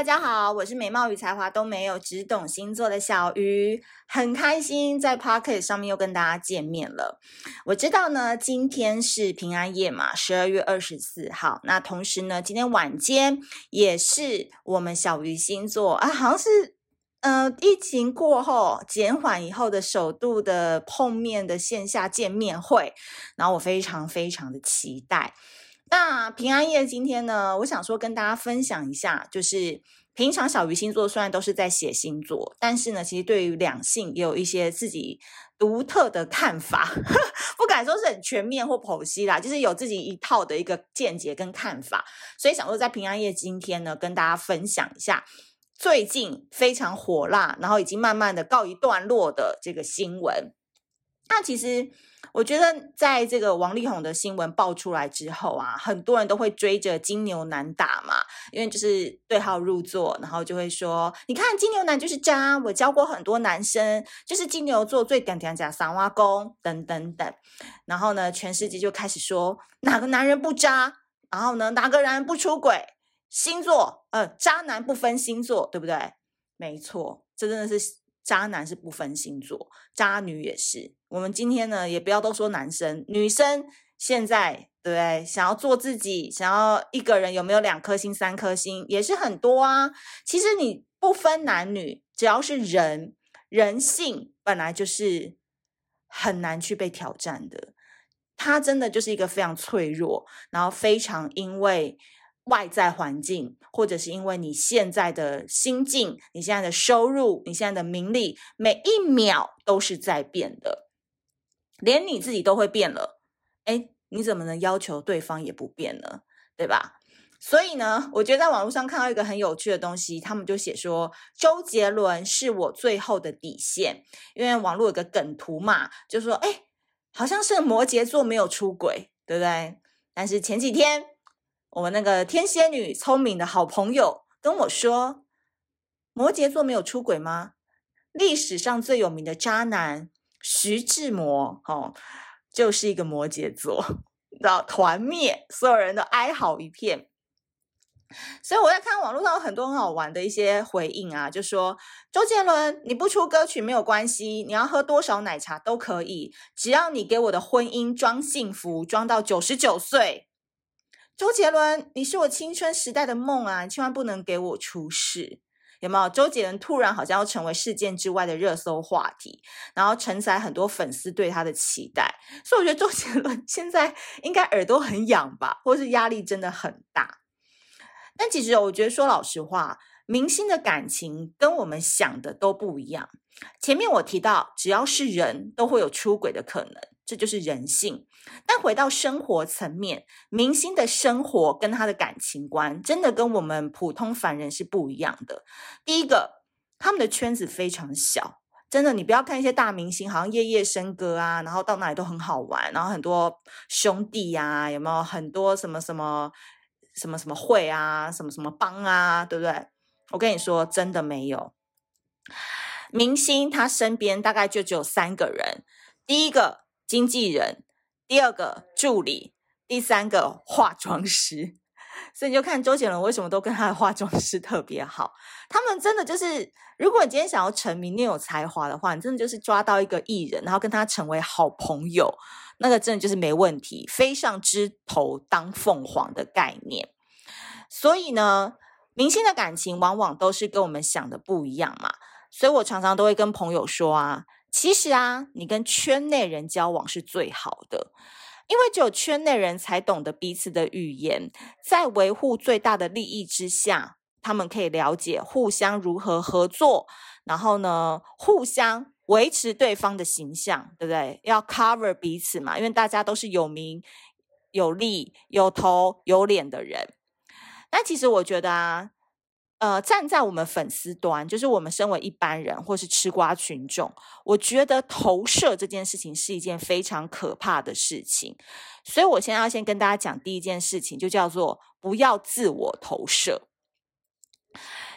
大家好，我是美貌与才华都没有，只懂星座的小鱼，很开心在 Podcast 上面又跟大家见面了。我知道呢，今天是平安夜嘛，十二月二十四号。那同时呢，今天晚间也是我们小鱼星座啊，好像是呃疫情过后减缓以后的首度的碰面的线下见面会，然后我非常非常的期待。那平安夜今天呢，我想说跟大家分享一下，就是平常小鱼星座虽然都是在写星座，但是呢，其实对于两性也有一些自己独特的看法，不敢说是很全面或剖析啦，就是有自己一套的一个见解跟看法，所以想说在平安夜今天呢，跟大家分享一下最近非常火辣，然后已经慢慢的告一段落的这个新闻。那其实。我觉得，在这个王力宏的新闻爆出来之后啊，很多人都会追着金牛男打嘛，因为就是对号入座，然后就会说：“你看金牛男就是渣，我教过很多男生，就是金牛座最嗲嗲假三挖工等等等。”然后呢，全世界就开始说哪个男人不渣，然后呢，哪个人不出轨，星座呃，渣男不分星座，对不对？没错，这真的是。渣男是不分星座，渣女也是。我们今天呢，也不要都说男生，女生现在对不对？想要做自己，想要一个人有没有两颗星、三颗星，也是很多啊。其实你不分男女，只要是人，人性本来就是很难去被挑战的。它真的就是一个非常脆弱，然后非常因为。外在环境，或者是因为你现在的心境、你现在的收入、你现在的名利，每一秒都是在变的，连你自己都会变了。诶，你怎么能要求对方也不变呢？对吧？所以呢，我觉得在网络上看到一个很有趣的东西，他们就写说周杰伦是我最后的底线，因为网络有个梗图嘛，就说诶，好像是摩羯座没有出轨，对不对？但是前几天。我们那个天蝎女聪明的好朋友跟我说：“摩羯座没有出轨吗？历史上最有名的渣男徐志摩，哦，就是一个摩羯座，然后团灭，所有人都哀嚎一片。所以我在看网络上有很多很好玩的一些回应啊，就说周杰伦你不出歌曲没有关系，你要喝多少奶茶都可以，只要你给我的婚姻装幸福，装到九十九岁。”周杰伦，你是我青春时代的梦啊！千万不能给我出事，有没有？周杰伦突然好像要成为事件之外的热搜话题，然后承载很多粉丝对他的期待，所以我觉得周杰伦现在应该耳朵很痒吧，或是压力真的很大。但其实我觉得说老实话，明星的感情跟我们想的都不一样。前面我提到，只要是人都会有出轨的可能。这就是人性，但回到生活层面，明星的生活跟他的感情观，真的跟我们普通凡人是不一样的。第一个，他们的圈子非常小，真的，你不要看一些大明星，好像夜夜笙歌啊，然后到哪里都很好玩，然后很多兄弟啊，有没有很多什么什么什么什么会啊，什么什么帮啊，对不对？我跟你说，真的没有。明星他身边大概就只有三个人，第一个。经纪人，第二个助理，第三个化妆师，所以你就看周杰伦为什么都跟他的化妆师特别好。他们真的就是，如果你今天想要成名，你有才华的话，你真的就是抓到一个艺人，然后跟他成为好朋友，那个真的就是没问题，飞上枝头当凤凰的概念。所以呢，明星的感情往往都是跟我们想的不一样嘛。所以我常常都会跟朋友说啊。其实啊，你跟圈内人交往是最好的，因为只有圈内人才懂得彼此的语言，在维护最大的利益之下，他们可以了解互相如何合作，然后呢，互相维持对方的形象，对不对？要 cover 彼此嘛，因为大家都是有名、有利、有头有脸的人。但其实我觉得啊。呃，站在我们粉丝端，就是我们身为一般人或是吃瓜群众，我觉得投射这件事情是一件非常可怕的事情。所以我先要先跟大家讲第一件事情，就叫做不要自我投射。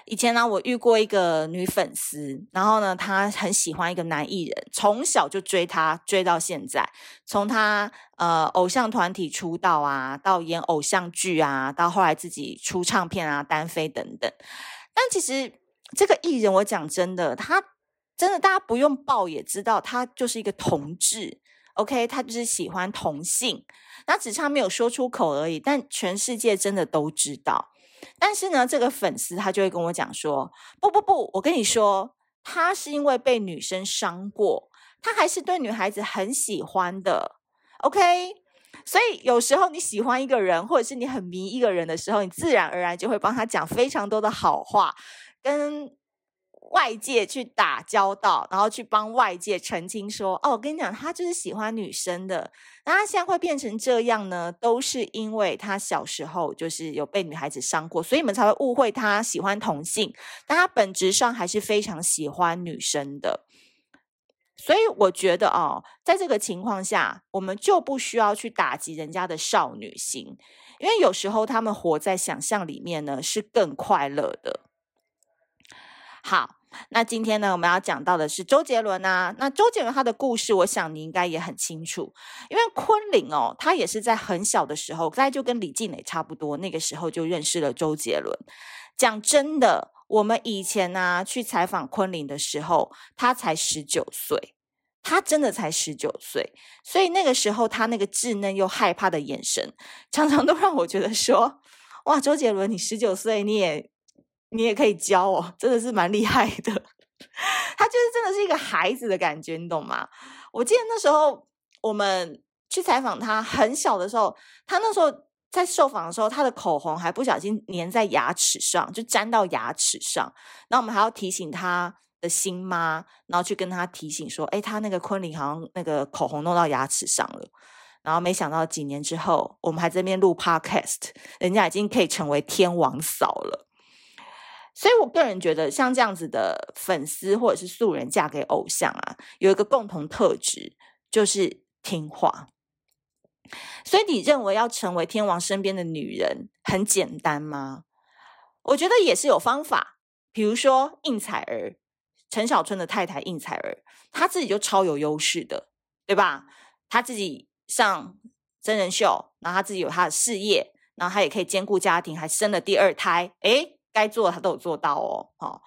以前呢，我遇过一个女粉丝，然后呢，她很喜欢一个男艺人，从小就追他，追到现在。从他呃偶像团体出道啊，到演偶像剧啊，到后来自己出唱片啊，单飞等等。但其实这个艺人，我讲真的，他真的大家不用报也知道，他就是一个同志，OK，他就是喜欢同性，那只差没有说出口而已。但全世界真的都知道。但是呢，这个粉丝他就会跟我讲说：“不不不，我跟你说，他是因为被女生伤过，他还是对女孩子很喜欢的。”OK。所以有时候你喜欢一个人，或者是你很迷一个人的时候，你自然而然就会帮他讲非常多的好话，跟外界去打交道，然后去帮外界澄清说：“哦，我跟你讲，他就是喜欢女生的。那他现在会变成这样呢，都是因为他小时候就是有被女孩子伤过，所以你们才会误会他喜欢同性，但他本质上还是非常喜欢女生的。”所以我觉得哦，在这个情况下，我们就不需要去打击人家的少女心，因为有时候他们活在想象里面呢，是更快乐的。好，那今天呢，我们要讲到的是周杰伦啊。那周杰伦他的故事，我想你应该也很清楚，因为昆凌哦，他也是在很小的时候，大概就跟李静蕾差不多，那个时候就认识了周杰伦。讲真的。我们以前呢、去采访昆凌的时候，他才十九岁，他真的才十九岁，所以那个时候他那个稚嫩又害怕的眼神，常常都让我觉得说，哇，周杰伦你十九岁你也你也可以教哦，真的是蛮厉害的。他就是真的是一个孩子的感觉，你懂吗？我记得那时候我们去采访他很小的时候，他那时候。在受访的时候，他的口红还不小心粘在牙齿上，就粘到牙齿上。然后我们还要提醒他的新妈，然后去跟他提醒说：“哎，他那个昆凌好像那个口红弄到牙齿上了。”然后没想到几年之后，我们还在那边录 Podcast，人家已经可以成为天王嫂了。所以我个人觉得，像这样子的粉丝或者是素人嫁给偶像啊，有一个共同特质，就是听话。所以你认为要成为天王身边的女人很简单吗？我觉得也是有方法。比如说应采儿，陈小春的太太应采儿，她自己就超有优势的，对吧？她自己上真人秀，然后她自己有她的事业，然后她也可以兼顾家庭，还生了第二胎。诶，该做的他都有做到哦。哦，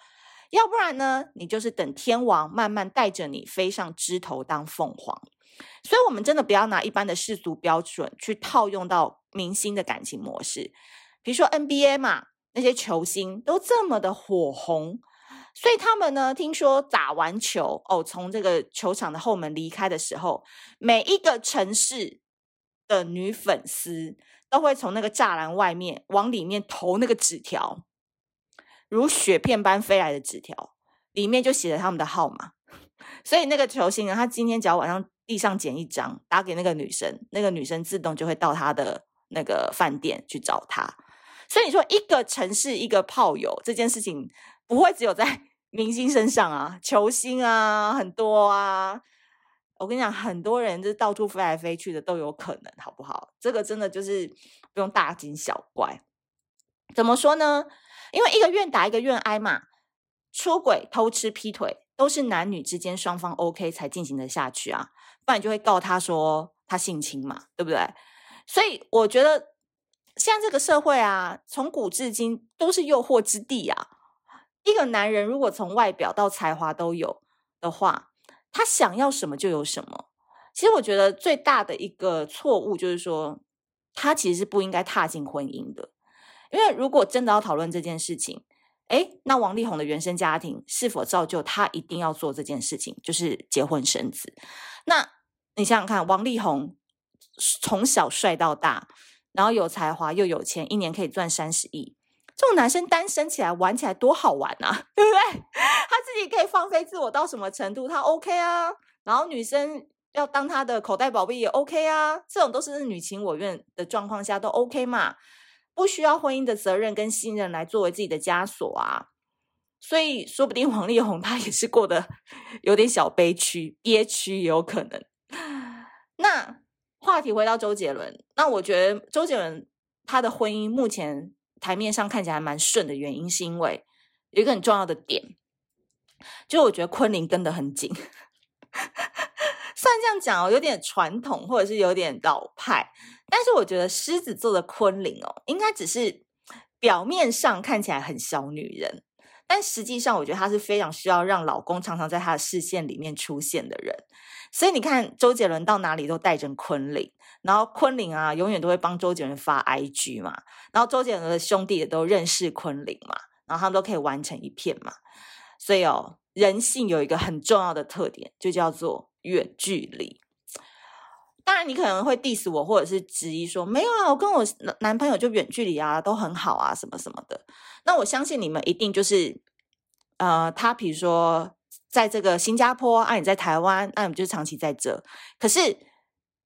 要不然呢，你就是等天王慢慢带着你飞上枝头当凤凰。所以，我们真的不要拿一般的世俗标准去套用到明星的感情模式。比如说 NBA 嘛，那些球星都这么的火红，所以他们呢，听说打完球哦，从这个球场的后门离开的时候，每一个城市的女粉丝都会从那个栅栏外面往里面投那个纸条，如雪片般飞来的纸条，里面就写着他们的号码。所以那个球星呢，他今天只要晚上。地上捡一张，打给那个女生，那个女生自动就会到他的那个饭店去找他。所以你说一个城市一个炮友这件事情，不会只有在 明星身上啊，球星啊很多啊。我跟你讲，很多人就是到处飞来飞去的都有可能，好不好？这个真的就是不用大惊小怪。怎么说呢？因为一个愿打一个愿挨嘛，出轨、偷吃、劈腿。都是男女之间双方 OK 才进行的下去啊，不然就会告他说他性侵嘛，对不对？所以我觉得现在这个社会啊，从古至今都是诱惑之地啊。一个男人如果从外表到才华都有的话，他想要什么就有什么。其实我觉得最大的一个错误就是说，他其实是不应该踏进婚姻的，因为如果真的要讨论这件事情。哎，那王力宏的原生家庭是否造就他一定要做这件事情，就是结婚生子？那你想想看，王力宏从小帅到大，然后有才华又有钱，一年可以赚三十亿，这种男生单身起来玩起来多好玩啊，对不对？他自己可以放飞自我到什么程度，他 OK 啊。然后女生要当他的口袋宝贝也 OK 啊，这种都是女情我愿的状况下都 OK 嘛。不需要婚姻的责任跟信任来作为自己的枷锁啊，所以说不定王力宏 他也是过得有点小悲屈、憋屈，也有可能。那话题回到周杰伦，那我觉得周杰伦他的婚姻目前台面上看起来蛮顺的原因，是因为有一个很重要的点，就我觉得昆凌跟得很紧。虽然这样讲哦，有点传统，或者是有点老派。但是我觉得狮子座的昆凌哦，应该只是表面上看起来很小女人，但实际上，我觉得她是非常需要让老公常常在她的视线里面出现的人。所以你看，周杰伦到哪里都带着昆凌，然后昆凌啊，永远都会帮周杰伦发 IG 嘛，然后周杰伦的兄弟也都认识昆凌嘛，然后他们都可以玩成一片嘛。所以哦，人性有一个很重要的特点，就叫做远距离。当然，你可能会 diss 我，或者是质疑说，没有啊，我跟我男朋友就远距离啊，都很好啊，什么什么的。那我相信你们一定就是，呃，他比如说在这个新加坡，啊，你在台湾，那你们就长期在这。可是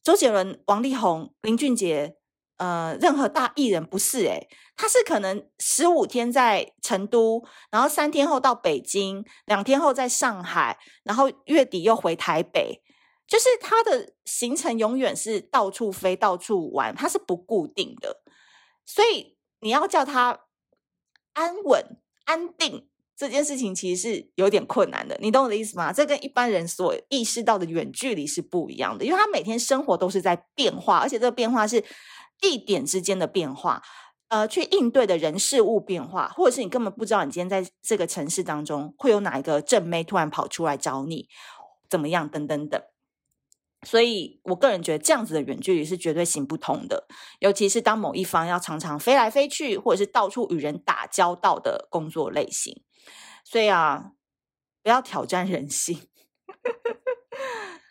周杰伦、王力宏、林俊杰，呃，任何大艺人不是诶，他是可能十五天在成都，然后三天后到北京，两天后在上海，然后月底又回台北。就是他的行程永远是到处飞、到处玩，他是不固定的，所以你要叫他安稳、安定这件事情，其实是有点困难的。你懂我的意思吗？这跟一般人所意识到的远距离是不一样的，因为他每天生活都是在变化，而且这个变化是地点之间的变化，呃，去应对的人事物变化，或者是你根本不知道你今天在这个城市当中会有哪一个正妹突然跑出来找你，怎么样，等等等。所以，我个人觉得这样子的远距离是绝对行不通的，尤其是当某一方要常常飞来飞去，或者是到处与人打交道的工作类型。所以啊，不要挑战人性。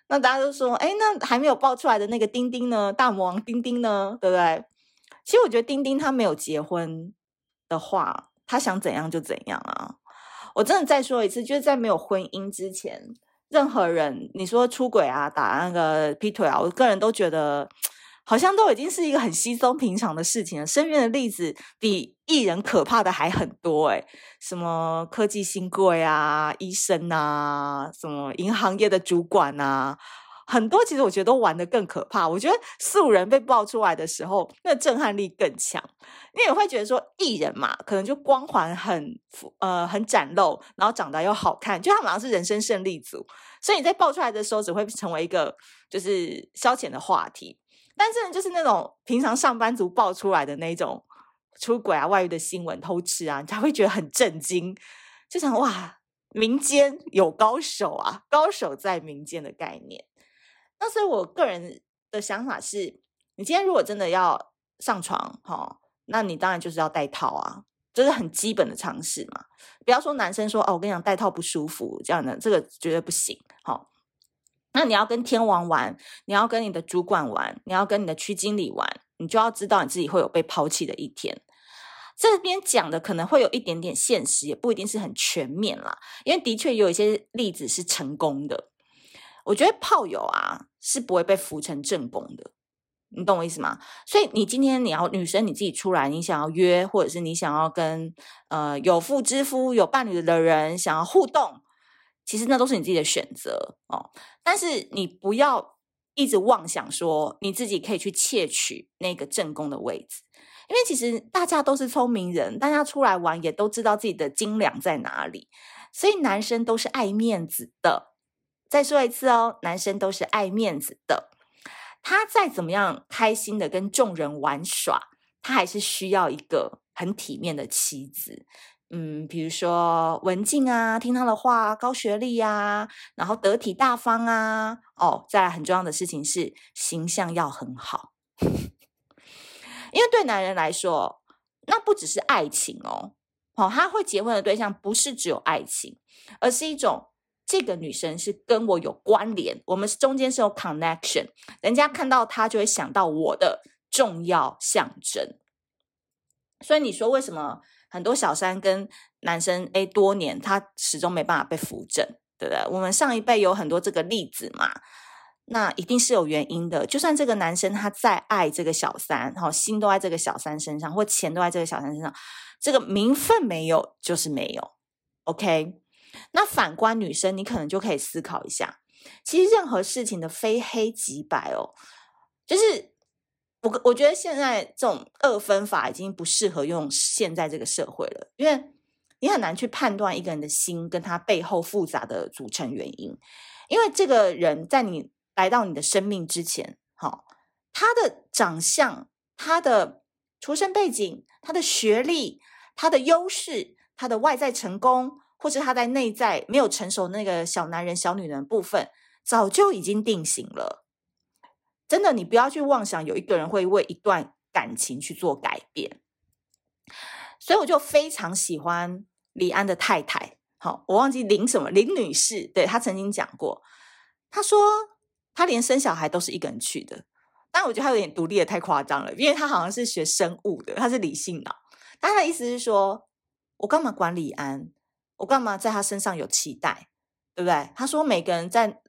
那大家都说，哎，那还没有爆出来的那个丁丁呢？大魔王丁丁呢？对不对？其实我觉得丁丁他没有结婚的话，他想怎样就怎样啊。我真的再说一次，就是在没有婚姻之前。任何人，你说出轨啊，打那个劈腿啊，我个人都觉得好像都已经是一个很稀松平常的事情了。身边的例子比艺人可怕的还很多诶，什么科技新贵啊，医生啊，什么银行业的主管啊。很多其实我觉得都玩得更可怕。我觉得素人被爆出来的时候，那震撼力更强。你也会觉得说，艺人嘛，可能就光环很呃很展露，然后长得又好看，就他们好像是人生胜利组。所以你在爆出来的时候，只会成为一个就是消遣的话题。但是就是那种平常上班族爆出来的那种出轨啊、外遇的新闻、偷吃啊，你才会觉得很震惊，就想哇，民间有高手啊，高手在民间的概念。那所以，我个人的想法是，你今天如果真的要上床，哈，那你当然就是要戴套啊，这是很基本的常识嘛。不要说男生说哦，我跟你讲戴套不舒服，这样的这个绝对不行。好，那你要跟天王玩，你要跟你的主管玩，你要跟你的区经理玩，你就要知道你自己会有被抛弃的一天。这边讲的可能会有一点点现实，也不一定是很全面啦，因为的确有一些例子是成功的。我觉得炮友啊是不会被扶成正宫的，你懂我意思吗？所以你今天你要女生你自己出来，你想要约，或者是你想要跟呃有妇之夫有伴侣的人想要互动，其实那都是你自己的选择哦。但是你不要一直妄想说你自己可以去窃取那个正宫的位置，因为其实大家都是聪明人，大家出来玩也都知道自己的斤两在哪里，所以男生都是爱面子的。再说一次哦，男生都是爱面子的。他再怎么样开心的跟众人玩耍，他还是需要一个很体面的妻子。嗯，比如说文静啊，听他的话，高学历啊，然后得体大方啊。哦，再来很重要的事情是形象要很好，因为对男人来说，那不只是爱情哦。哦，他会结婚的对象不是只有爱情，而是一种。这个女生是跟我有关联，我们中间是有 connection，人家看到她就会想到我的重要象征。所以你说为什么很多小三跟男生 A 多年，他始终没办法被扶正，对不对？我们上一辈有很多这个例子嘛，那一定是有原因的。就算这个男生他再爱这个小三，好心都在这个小三身上，或钱都在这个小三身上，这个名分没有就是没有，OK。那反观女生，你可能就可以思考一下，其实任何事情的非黑即白哦，就是我我觉得现在这种二分法已经不适合用现在这个社会了，因为你很难去判断一个人的心跟他背后复杂的组成原因，因为这个人在你来到你的生命之前，哈，他的长相、他的出生背景、他的学历、他的优势。他的外在成功，或是他在内在没有成熟那个小男人、小女人部分，早就已经定型了。真的，你不要去妄想有一个人会为一段感情去做改变。所以我就非常喜欢李安的太太。好，我忘记林什么林女士，对，她曾经讲过，她说她连生小孩都是一个人去的。但我觉得她有点独立的太夸张了，因为她好像是学生物的，她是理性脑。但她的意思是说，我干嘛管李安？我干嘛在他身上有期待？对不对？她说每个人在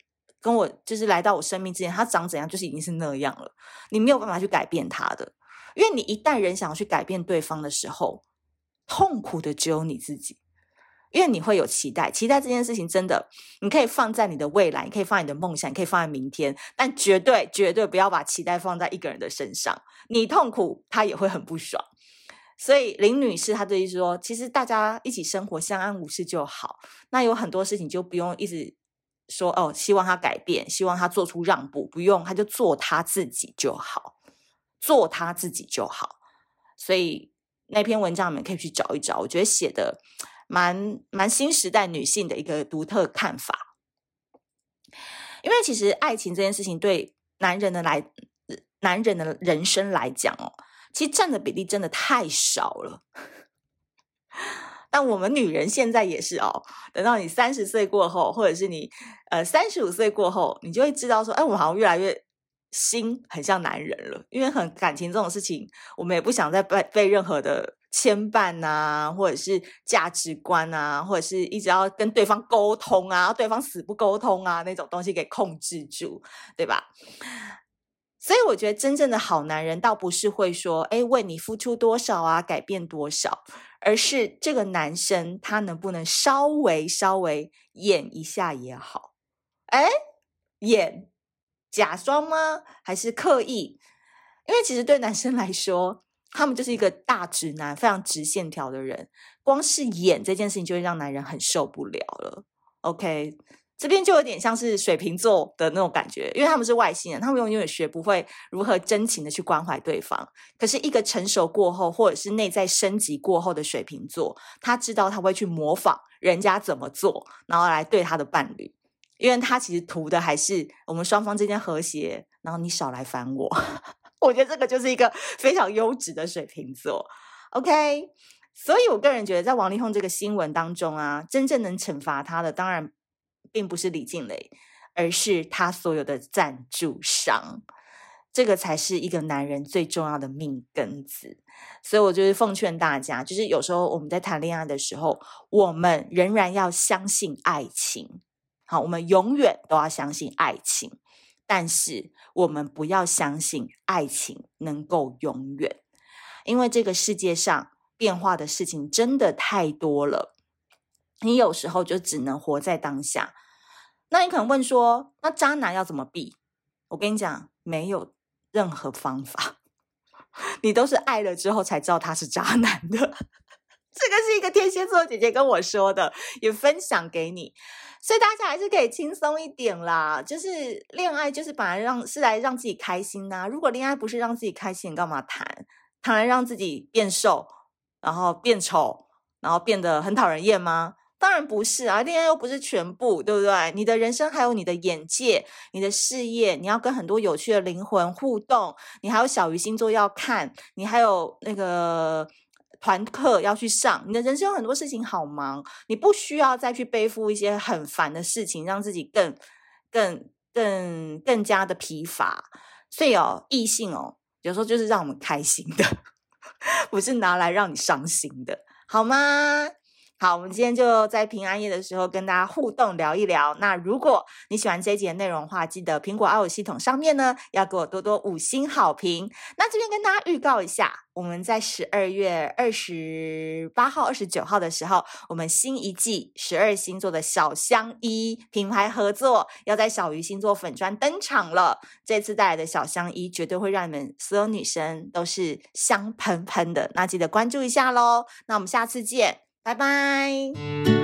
跟我就是来到我生命之前，他长怎样就是已经是那样了，你没有办法去改变他的。因为你一旦人想要去改变对方的时候，痛苦的只有你自己。因为你会有期待，期待这件事情真的，你可以放在你的未来，你可以放你的梦想，你可以放在明天，但绝对绝对不要把期待放在一个人的身上。你痛苦，他也会很不爽。所以林女士她的意思说，其实大家一起生活，相安无事就好。那有很多事情就不用一直说哦，希望他改变，希望他做出让步，不用，他就做他自己就好，做他自己就好。所以那篇文章你们可以去找一找，我觉得写的。蛮蛮新时代女性的一个独特看法，因为其实爱情这件事情对男人的来，男人的人生来讲哦，其实占的比例真的太少了。但我们女人现在也是哦，等到你三十岁过后，或者是你呃三十五岁过后，你就会知道说，哎，我好像越来越心很像男人了，因为很感情这种事情，我们也不想再被被任何的。牵绊啊，或者是价值观啊，或者是一直要跟对方沟通啊，对方死不沟通啊，那种东西给控制住，对吧？所以我觉得真正的好男人，倒不是会说，哎，为你付出多少啊，改变多少，而是这个男生他能不能稍微稍微演一下也好，诶，演假装吗？还是刻意？因为其实对男生来说。他们就是一个大直男，非常直线条的人。光是演这件事情，就会让男人很受不了了。OK，这边就有点像是水瓶座的那种感觉，因为他们是外星人，他们永远学不会如何真情的去关怀对方。可是，一个成熟过后，或者是内在升级过后的水瓶座，他知道他会去模仿人家怎么做，然后来对他的伴侣，因为他其实图的还是我们双方之间和谐，然后你少来烦我。我觉得这个就是一个非常优质的水瓶座，OK。所以，我个人觉得，在王力宏这个新闻当中啊，真正能惩罚他的，当然并不是李静蕾，而是他所有的赞助商。这个才是一个男人最重要的命根子。所以，我就是奉劝大家，就是有时候我们在谈恋爱的时候，我们仍然要相信爱情。好，我们永远都要相信爱情。但是我们不要相信爱情能够永远，因为这个世界上变化的事情真的太多了。你有时候就只能活在当下。那你可能问说，那渣男要怎么避？我跟你讲，没有任何方法。你都是爱了之后才知道他是渣男的。这个是一个天蝎座姐姐跟我说的，也分享给你。所以大家还是可以轻松一点啦，就是恋爱就是本来让是来让自己开心呐、如果恋爱不是让自己开心，你干嘛谈？谈来让自己变瘦，然后变丑，然后变得很讨人厌吗？当然不是啊，恋爱又不是全部，对不对？你的人生还有你的眼界、你的事业，你要跟很多有趣的灵魂互动，你还有小鱼星座要看，你还有那个。团课要去上，你的人生有很多事情好忙，你不需要再去背负一些很烦的事情，让自己更、更、更、更加的疲乏。所以哦，异性哦，有时候就是让我们开心的，不是拿来让你伤心的，好吗？好，我们今天就在平安夜的时候跟大家互动聊一聊。那如果你喜欢这一集的内容的话，记得苹果 i o 系统上面呢要给我多多五星好评。那这边跟大家预告一下，我们在十二月二十八号、二十九号的时候，我们新一季十二星座的小香衣品牌合作要在小鱼星座粉砖登场了。这次带来的小香衣绝对会让你们所有女生都是香喷喷的，那记得关注一下喽。那我们下次见。拜拜。